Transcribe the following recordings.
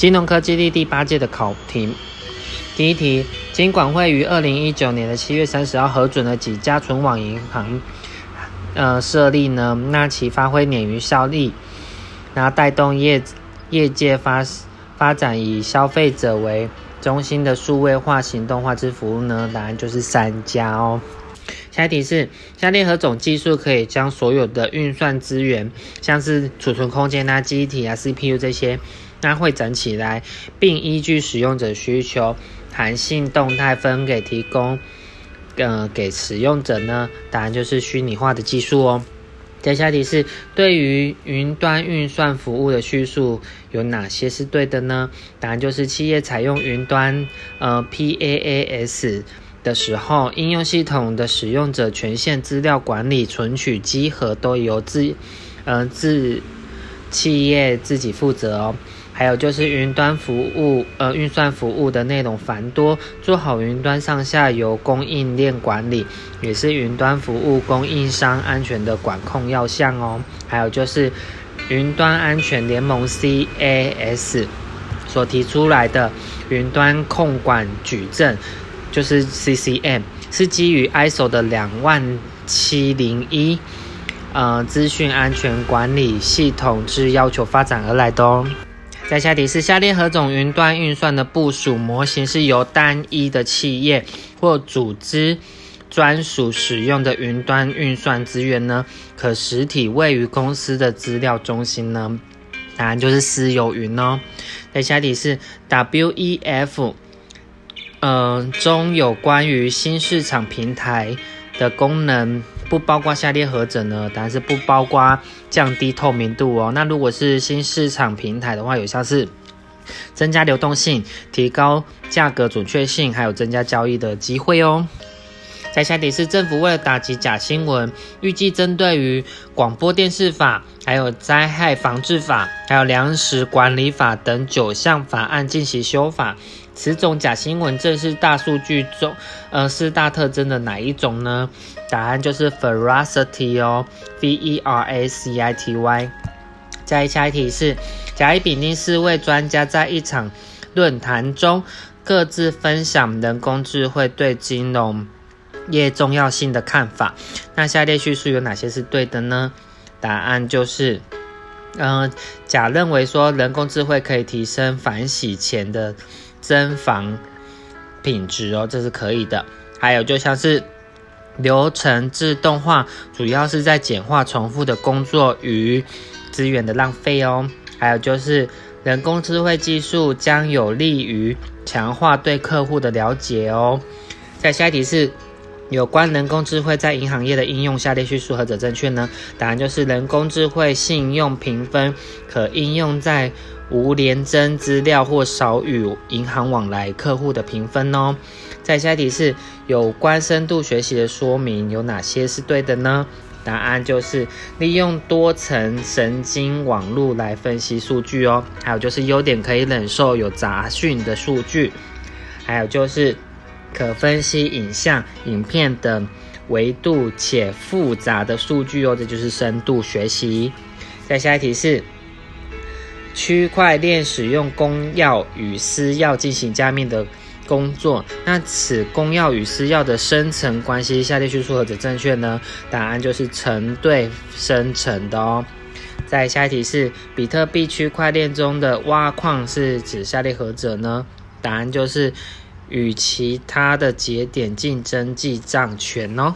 金融科技力第八届的考题，第一题，金管会于二零一九年的七月三十号核准了几家存网银行，呃设立呢，那其发挥鲶鱼效力，然后带动业业界发发展以消费者为中心的数位化、行动化之服务呢？答案就是三家哦。下一题是：下列何种技术可以将所有的运算资源，像是储存空间啊、机体啊、CPU 这些，那汇整起来，并依据使用者需求，弹性动态分给提供，呃，给使用者呢？答案就是虚拟化的技术哦。接下题是：对于云端运算服务的叙述有哪些是对的呢？答案就是企业采用云端，呃，PaaS。的时候，应用系统的使用者权限、资料管理、存取、集合都由自，呃自企业自己负责哦。还有就是云端服务，呃运算服务的内容繁多，做好云端上下游供应链管理，也是云端服务供应商安全的管控要项哦。还有就是云端安全联盟 CAS 所提出来的云端控管矩阵。就是 CCM 是基于 ISO 的两万七零一呃资讯安全管理系统之要求发展而来的哦。在下题是下列何种云端运算的部署模型是由单一的企业或组织专属使用的云端运算资源呢？可实体位于公司的资料中心呢？答案就是私有云哦。在下题是 WEF。嗯，中有关于新市场平台的功能，不包括下列何者呢？答案是不包括降低透明度哦。那如果是新市场平台的话，有像是增加流动性、提高价格准确性，还有增加交易的机会哦。在下底是政府为了打击假新闻，预计针对于广播电视法、还有灾害防治法、还有粮食管理法等九项法案进行修法。此种假新闻正是大数据中，呃，四大特征的哪一种呢？答案就是 veracity 哦，V-E-R-A-C-I-T-Y。再下一题是，甲、乙、丙、丁四位专家在一场论坛中各自分享人工智慧对金融业重要性的看法。那下列叙述有哪些是对的呢？答案就是，嗯，甲认为说人工智慧可以提升反洗钱的。增防品质哦，这是可以的。还有就像是流程自动化，主要是在简化重复的工作与资源的浪费哦。还有就是人工智慧技术将有利于强化对客户的了解哦。在下一题是有关人工智慧在银行业的应用，下列叙述何者正确呢？答案就是人工智慧信用评分可应用在。无廉征资料或少与银行往来客户的评分哦。在下一题是有关深度学习的说明，有哪些是对的呢？答案就是利用多层神经网络来分析数据哦。还有就是优点可以忍受有杂讯的数据，还有就是可分析影像、影片等维度且复杂的数据哦。这就是深度学习。在下一题是。区块链使用公钥与私钥进行加密的工作，那此公钥与私钥的生成关系，下列叙述何者正确呢？答案就是成对生成的哦。在下一题是比特币区块链中的挖矿是指下列何者呢？答案就是与其他的节点竞争记账权哦。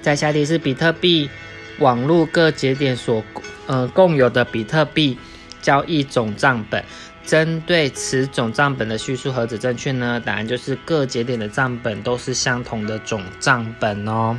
在下一题是比特币网络各节点所呃共有的比特币。交易总账本，针对此总账本的叙述何者正确呢？答案就是各节点的账本都是相同的总账本哦。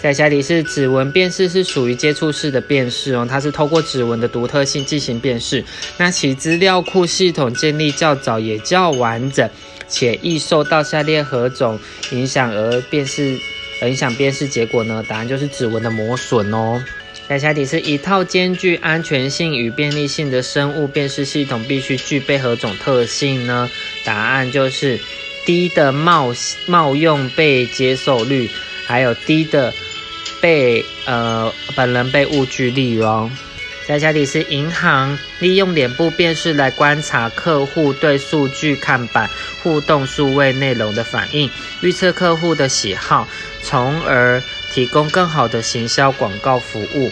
在下题是指纹辨识是属于接触式的辨识哦，它是透过指纹的独特性进行辨识。那其资料库系统建立较早，也较完整，且易受到下列何种影响而辨识影响辨识结果呢？答案就是指纹的磨损哦。在下题是一套兼具安全性与便利性的生物辨识系统必须具备何种特性呢？答案就是低的冒冒用被接受率，还有低的被呃本人被误句率哦。在下题是银行利用脸部辨识来观察客户对数据看板互动数位内容的反应，预测客户的喜好，从而提供更好的行销广告服务。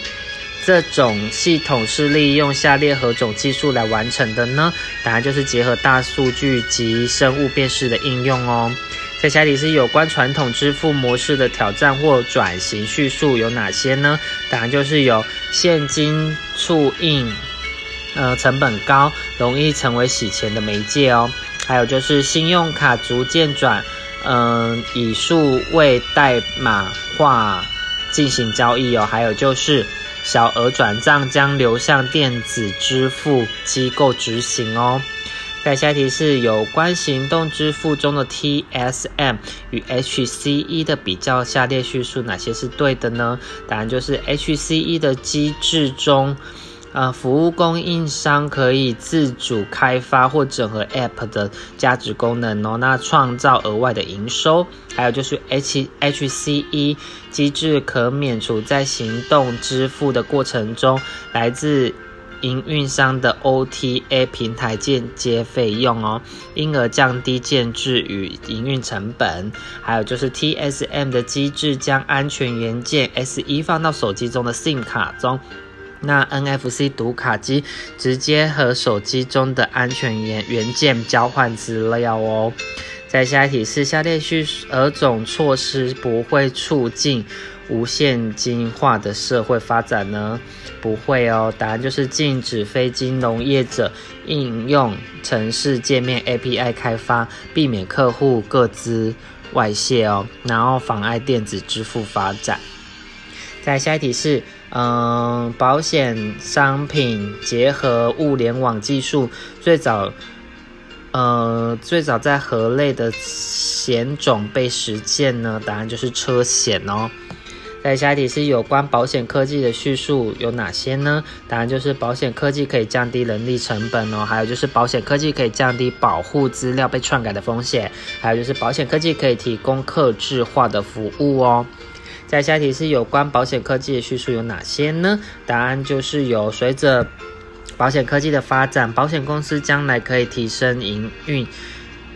这种系统是利用下列何种技术来完成的呢？答案就是结合大数据及生物辨识的应用哦。在下题是有关传统支付模式的挑战或转型叙述有哪些呢？答案就是有现金促印，呃，成本高，容易成为洗钱的媒介哦。还有就是信用卡逐渐转，嗯，以数位代码化进行交易哦。还有就是。小额转账将流向电子支付机构执行哦。在下题是有关行动支付中的 TSM 与 HCE 的比较，下列叙述哪些是对的呢？答案就是 HCE 的机制中。呃，服务供应商可以自主开发或整合 App 的价值功能哦，那创造额外的营收。还有就是 H HCE 机制可免除在行动支付的过程中来自营运商的 OTA 平台间接费用哦，因而降低建制与营运成本。还有就是 TSM 的机制将安全元件 S1 放到手机中的 SIM 卡中。那 NFC 读卡机直接和手机中的安全元元件交换资料哦。在下一题是下列序何种措施不会促进无现金化的社会发展呢？不会哦，答案就是禁止非金融业者应用城市界面 API 开发，避免客户各资外泄哦，然后妨碍电子支付发展。在下一题是。嗯，保险商品结合物联网技术，最早，呃，最早在何类的险种被实践呢？答案就是车险哦。在下一题是有关保险科技的叙述有哪些呢？答案就是保险科技可以降低人力成本哦，还有就是保险科技可以降低保护资料被篡改的风险，还有就是保险科技可以提供客制化的服务哦。在下题是有关保险科技的叙述有哪些呢？答案就是有随着保险科技的发展，保险公司将来可以提升营运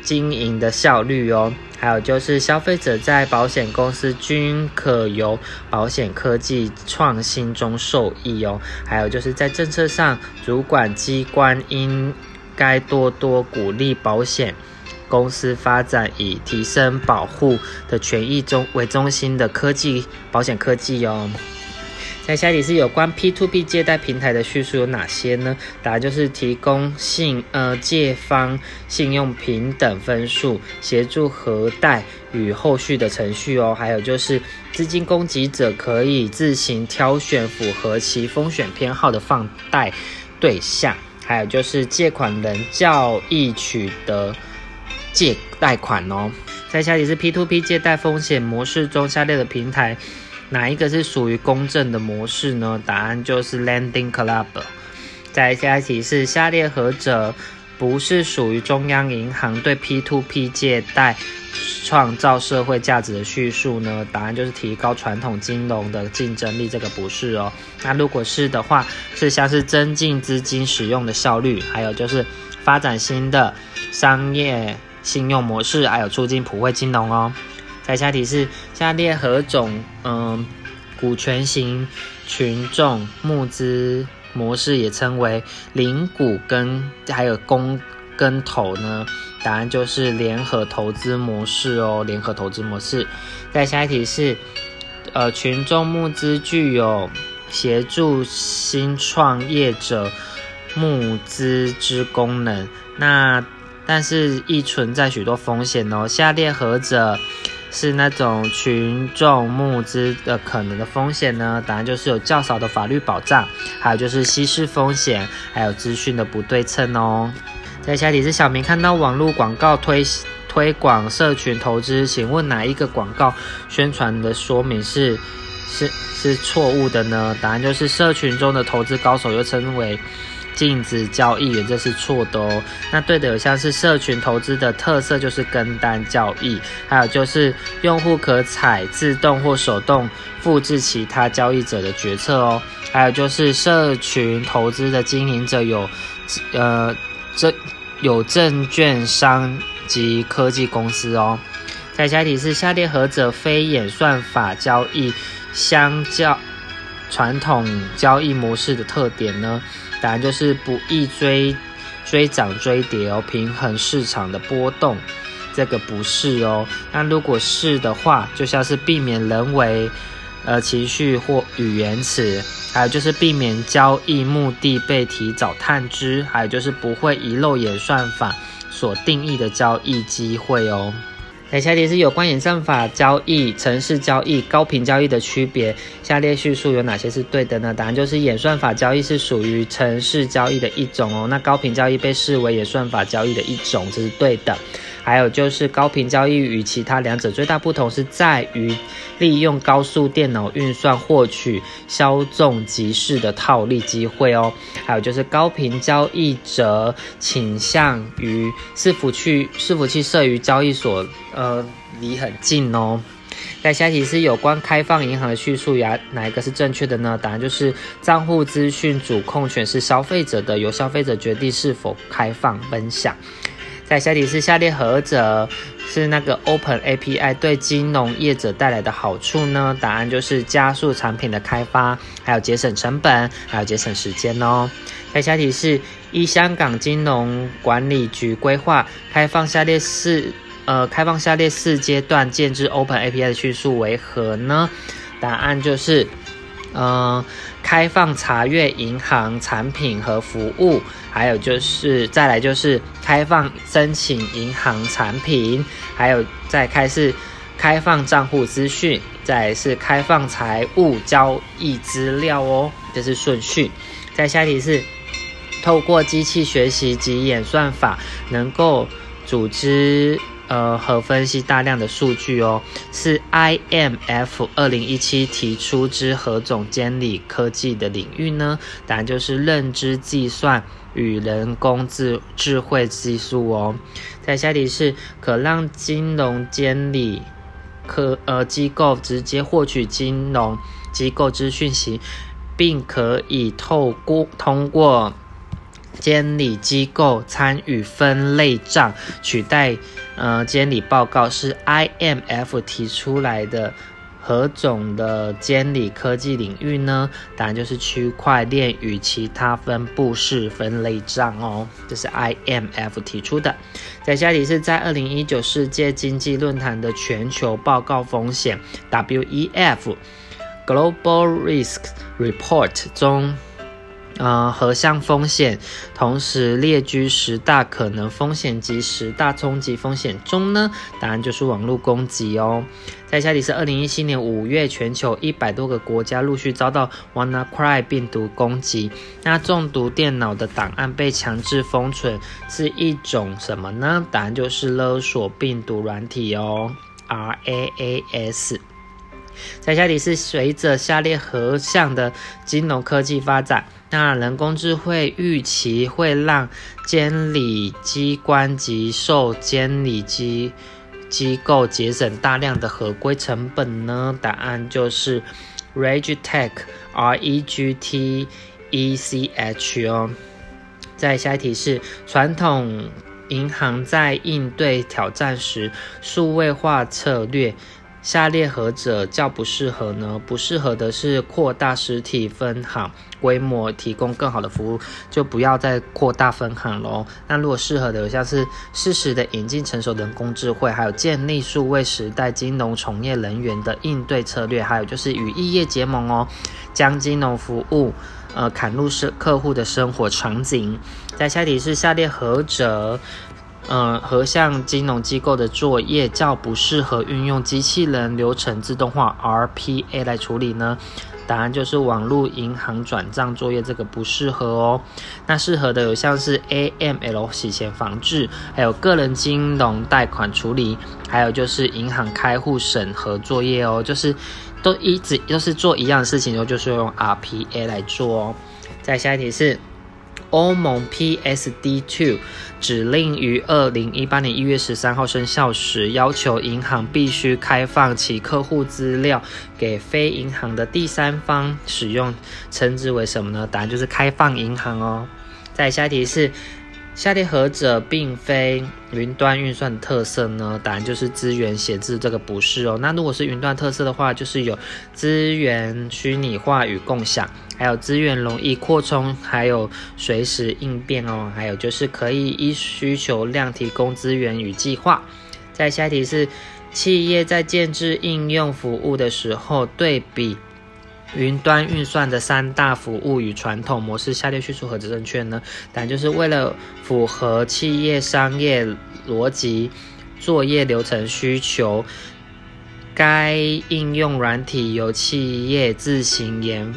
经营的效率哦。还有就是消费者在保险公司均可由保险科技创新中受益哦。还有就是在政策上，主管机关应该多多鼓励保险。公司发展以提升保护的权益中为中心的科技保险科技哦。在下题是有关 P to P 借贷平台的叙述有哪些呢？答案就是提供信呃借方信用平等分数，协助核贷与后续的程序哦。还有就是资金供给者可以自行挑选符合其风险偏好的放贷对象。还有就是借款人较易取得。借贷款哦，在下题是 P to P 借贷风险模式中，下列的平台哪一个是属于公正的模式呢？答案就是 Lending Club。在下一题是下列何者不是属于中央银行对 P to P 借贷创造社会价值的叙述呢？答案就是提高传统金融的竞争力，这个不是哦。那如果是的话，是像是增进资金使用的效率，还有就是发展新的商业。信用模式还有促进普惠金融哦。在下题是下列何种嗯股权型群众募资模式也称为零股跟还有公跟投呢？答案就是联合投资模式哦。联合投资模式。在下一题是呃群众募资具有协助新创业者募资之功能。那但是亦存在许多风险哦。下列何者是那种群众募资的可能的风险呢？答案就是有较少的法律保障，还有就是稀释风险，还有资讯的不对称哦。在下题是小明看到网络广告推推广社群投资，请问哪一个广告宣传的说明是是是错误的呢？答案就是社群中的投资高手又称为。禁止交易员，这是错的哦。那对的有像是社群投资的特色就是跟单交易，还有就是用户可采自动或手动复制其他交易者的决策哦。还有就是社群投资的经营者有，呃，证有证券商及科技公司哦。再下一题是下列何者非演算法交易相较传统交易模式的特点呢？答案就是不易追追涨追跌哦，平衡市场的波动。这个不是哦。那如果是的话，就像是避免人为呃情绪或语言词。还有就是避免交易目的被提早探知，还有就是不会遗漏演算法所定义的交易机会哦。那下题是有关演算法交易、城市交易、高频交易的区别，下列叙述有哪些是对的呢？答案就是演算法交易是属于城市交易的一种哦，那高频交易被视为演算法交易的一种，这是对的。还有就是高频交易与其他两者最大不同是在于利用高速电脑运算获取稍纵即逝的套利机会哦。还有就是高频交易者倾向于伺服器伺服器设于交易所呃离很近哦。在下一题是有关开放银行的叙述呀，哪一个是正确的呢？答案就是账户资讯主控权是消费者的，由消费者决定是否开放分享。在下题是下列何者是那个 Open API 对金融业者带来的好处呢？答案就是加速产品的开发，还有节省成本，还有节省时间哦。在下题是依香港金融管理局规划开放下列四呃开放下列四阶段建制 Open API 的叙述为何呢？答案就是嗯。开放查阅银行产品和服务，还有就是再来就是开放申请银行产品，还有再开是开放账户资讯，再是开放财务交易资料哦，这是顺序。再下题是透过机器学习及演算法，能够组织。呃，和分析大量的数据哦，是 IMF 二零一七提出之何种监理科技的领域呢？答案就是认知计算与人工智智慧技术哦。在下题是可让金融监理科呃机构直接获取金融机构资讯息，并可以透过通过。监理机构参与分类账取代呃监理报告是 IMF 提出来的何种的监理科技领域呢？答案就是区块链与其他分布式分类账哦，这是 IMF 提出的。在下题是在二零一九世界经济论坛的全球报告风险 WEF Global Risk Report 中。呃，何项风险同时列居十大可能风险及十大冲击风险中呢？答案就是网络攻击哦。在下题是二零一七年五月，全球一百多个国家陆续遭到 WannaCry 病毒攻击。那中毒电脑的档案被强制封存是一种什么呢？答案就是勒索病毒软体哦，RAAS。在下题是随着下列何项的金融科技发展？那人工智慧预期会让监理机关及受监理机机构节省大量的合规成本呢？答案就是 Regtech，R E G T E C H 哦。在下一题是传统银行在应对挑战时，数位化策略。下列何者较不适合呢？不适合的是扩大实体分行规模，提供更好的服务，就不要再扩大分行喽。那如果适合的，像是适时的引进成熟人工智慧，还有建立数位时代金融从业人员的应对策略，还有就是与异业结盟哦，将金融服务呃砍入是客户的生活场景。在下题是下列何者？嗯，何项金融机构的作业较不适合运用机器人流程自动化 RPA 来处理呢？答案就是网络银行转账作业这个不适合哦。那适合的有像是 AML 洗钱防治，还有个人金融贷款处理，还有就是银行开户审核作业哦。就是都一直都是做一样的事情，然后就是用 RPA 来做哦。再下一题是。欧盟 PSD2 指令于二零一八年一月十三号生效时，要求银行必须开放其客户资料给非银行的第三方使用，称之为什么呢？答案就是开放银行哦。再下一题是。下列何者并非云端运算的特色呢？答案就是资源闲置这个不是哦。那如果是云端特色的话，就是有资源虚拟化与共享，还有资源容易扩充，还有随时应变哦。还有就是可以依需求量提供资源与计划。再下一题是，企业在建制应用服务的时候，对比。云端运算的三大服务与传统模式，下列叙述何者正确呢？答案就是为了符合企业商业逻辑、作业流程需求，该应用软体由企业自行研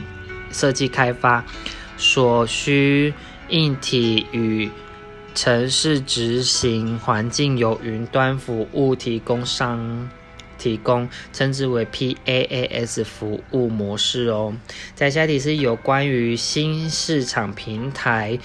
设计开发，所需硬体与城市执行环境由云端服务提供商。提供称之为 PaaS 服务模式哦。在下题是有关于新市场平台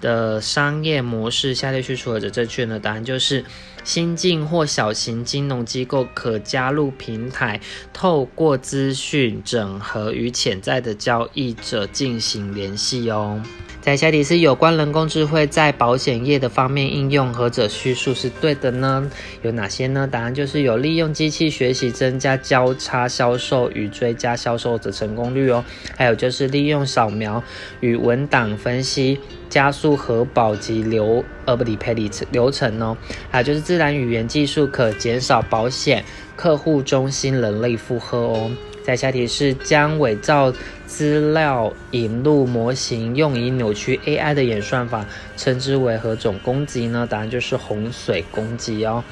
的商业模式，下列叙述何者正确呢？答案就是新进或小型金融机构可加入平台，透过资讯整合与潜在的交易者进行联系哦。在下题是有关人工智慧在保险业的方面应用，何者叙述是对的呢？有哪些呢？答案就是有利用机器学习增加交叉销售与追加销售的成功率哦，还有就是利用扫描与文档分析加速核保及流呃不理赔理流程哦，还有就是自然语言技术可减少保险客户中心人力负荷哦。在下题是将伪造资料引入模型用以扭曲 AI 的演算法，称之为何种攻击呢？答案就是洪水攻击哦。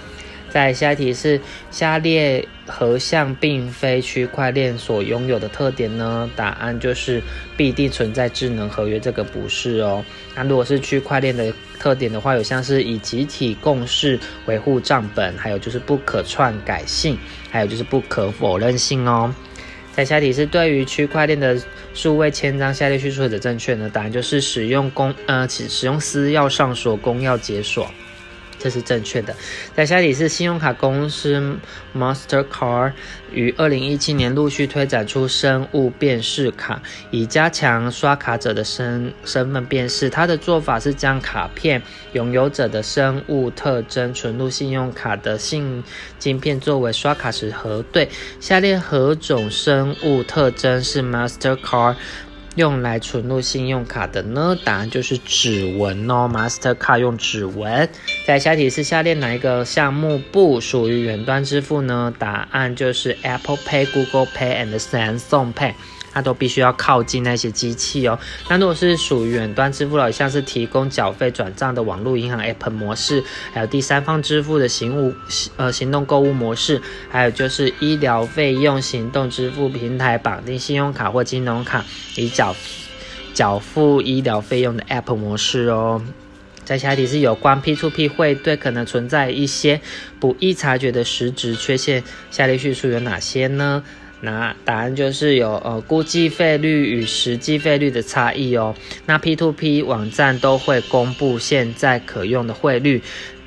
在下一题是下列何项并非区块链所拥有的特点呢？答案就是必定存在智能合约，这个不是哦。那如果是区块链的特点的话，有像是以集体共识维护账本，还有就是不可篡改性，还有就是不可否认性哦。在下题是对于区块链的数位签章，下列叙述的正确呢？答案就是使用公呃，使用私钥上锁，公钥解锁。这是正确的。在下题是信用卡公司 Mastercard 于二零一七年陆续推展出生物辨识卡，以加强刷卡者的身身份辨识。它的做法是将卡片拥有者的生物特征存入信用卡的信晶片，作为刷卡时核对。下列何种生物特征是 Mastercard？用来存入信用卡的呢？答案就是指纹哦，Mastercard 用指纹。在下题是下列哪一个项目不属于远端支付呢？答案就是 Apple Pay、Google Pay and Samsung Pay。它都必须要靠近那些机器哦。那如果是属于远端支付了，像是提供缴费转账的网络银行 App 模式，还有第三方支付的行物呃行动购物模式，还有就是医疗费用行动支付平台绑定信用卡或金融卡以缴缴付医疗费用的 App 模式哦。在下题是有关 P2P 汇兑可能存在一些不易察觉的实质缺陷，下列叙述有哪些呢？那答案就是有呃估计费率与实际费率的差异哦。那 P2P 网站都会公布现在可用的汇率，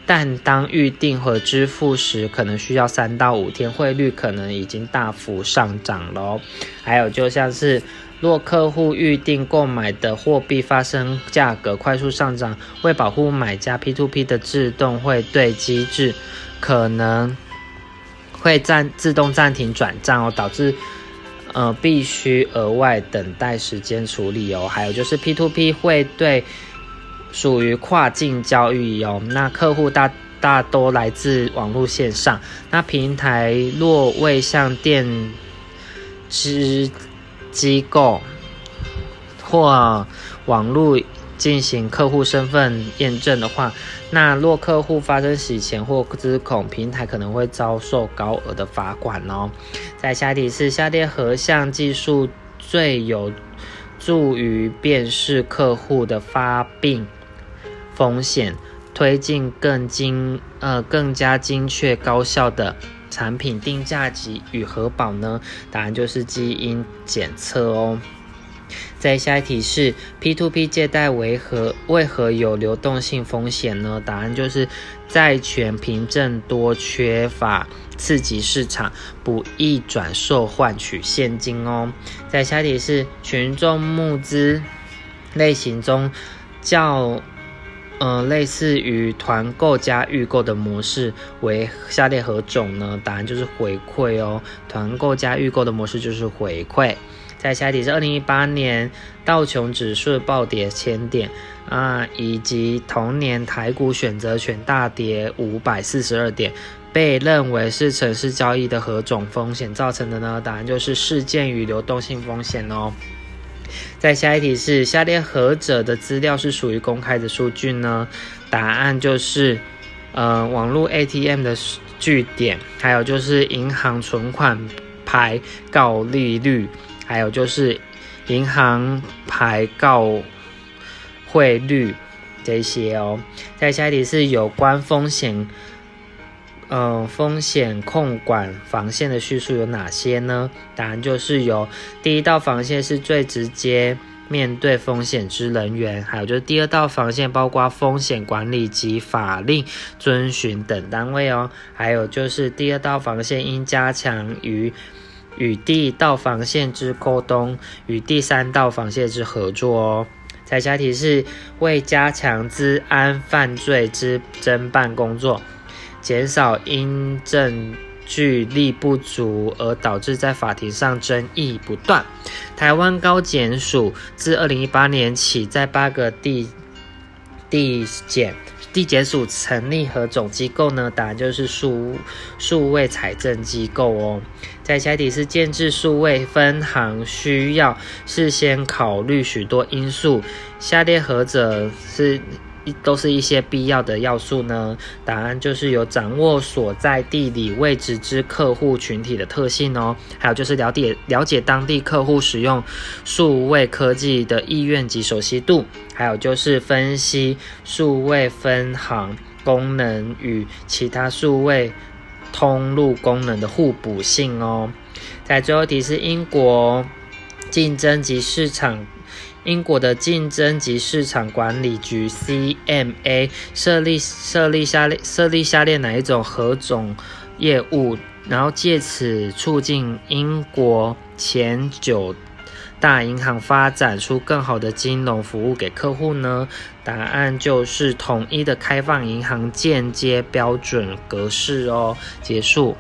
但当预定和支付时，可能需要三到五天，汇率可能已经大幅上涨了。还有就像是若客户预定购买的货币发生价格快速上涨，为保护买家，P2P 的自动汇兑机制可能。会暂自动暂停转账哦，导致呃必须额外等待时间处理哦。还有就是 P2P 会对属于跨境交易哦，那客户大大多来自网络线上，那平台若未向电支机构或网络。进行客户身份验证的话，那若客户发生洗钱或资恐，平台可能会遭受高额的罚款哦。在下题是下列何项技术最有助于辨识客户的发病风险，推进更精呃更加精确高效的产品定价及与核保呢？答案就是基因检测哦。再下一题是 P2P 借贷为何为何有流动性风险呢？答案就是债权凭证多，缺乏刺激市场，不易转售换取现金哦。再下一题是群众募资类型中较。嗯，类似于团购加预购的模式为下列何种呢？答案就是回馈哦。团购加预购的模式就是回馈。在下题是二零一八年道琼指数暴跌千点啊，以及同年台股选择权大跌五百四十二点，被认为是城市交易的何种风险造成的呢？答案就是事件与流动性风险哦。在下一题是下列何者的资料是属于公开的数据呢？答案就是，呃，网络 ATM 的据点，还有就是银行存款牌告利率，还有就是银行牌告汇率这些哦。再下一题是有关风险。嗯，风险控管防线的叙述有哪些呢？答案就是有第一道防线是最直接面对风险之人员，还有就是第二道防线包括风险管理及法令遵循等单位哦，还有就是第二道防线应加强与与第一道防线之沟通与第三道防线之合作哦。彩霞提示为加强治安犯罪之侦办工作。减少因证据力不足而导致在法庭上争议不断。台湾高检署自二零一八年起，在八个地地检地检署成立何种机构呢？答案就是数数位财政机构哦。在下题是建制数位分行需要事先考虑许多因素，下列何者是一？都是一些必要的要素呢。答案就是有掌握所在地理位置之客户群体的特性哦，还有就是了解了解当地客户使用数位科技的意愿及熟悉度，还有就是分析数位分行功能与其他数位通路功能的互补性哦。在最后一题是英国竞争及市场。英国的竞争及市场管理局 （CMA） 设立设立下列设立下列哪一种何种业务，然后借此促进英国前九大银行发展出更好的金融服务给客户呢？答案就是统一的开放银行间接标准格式哦。结束。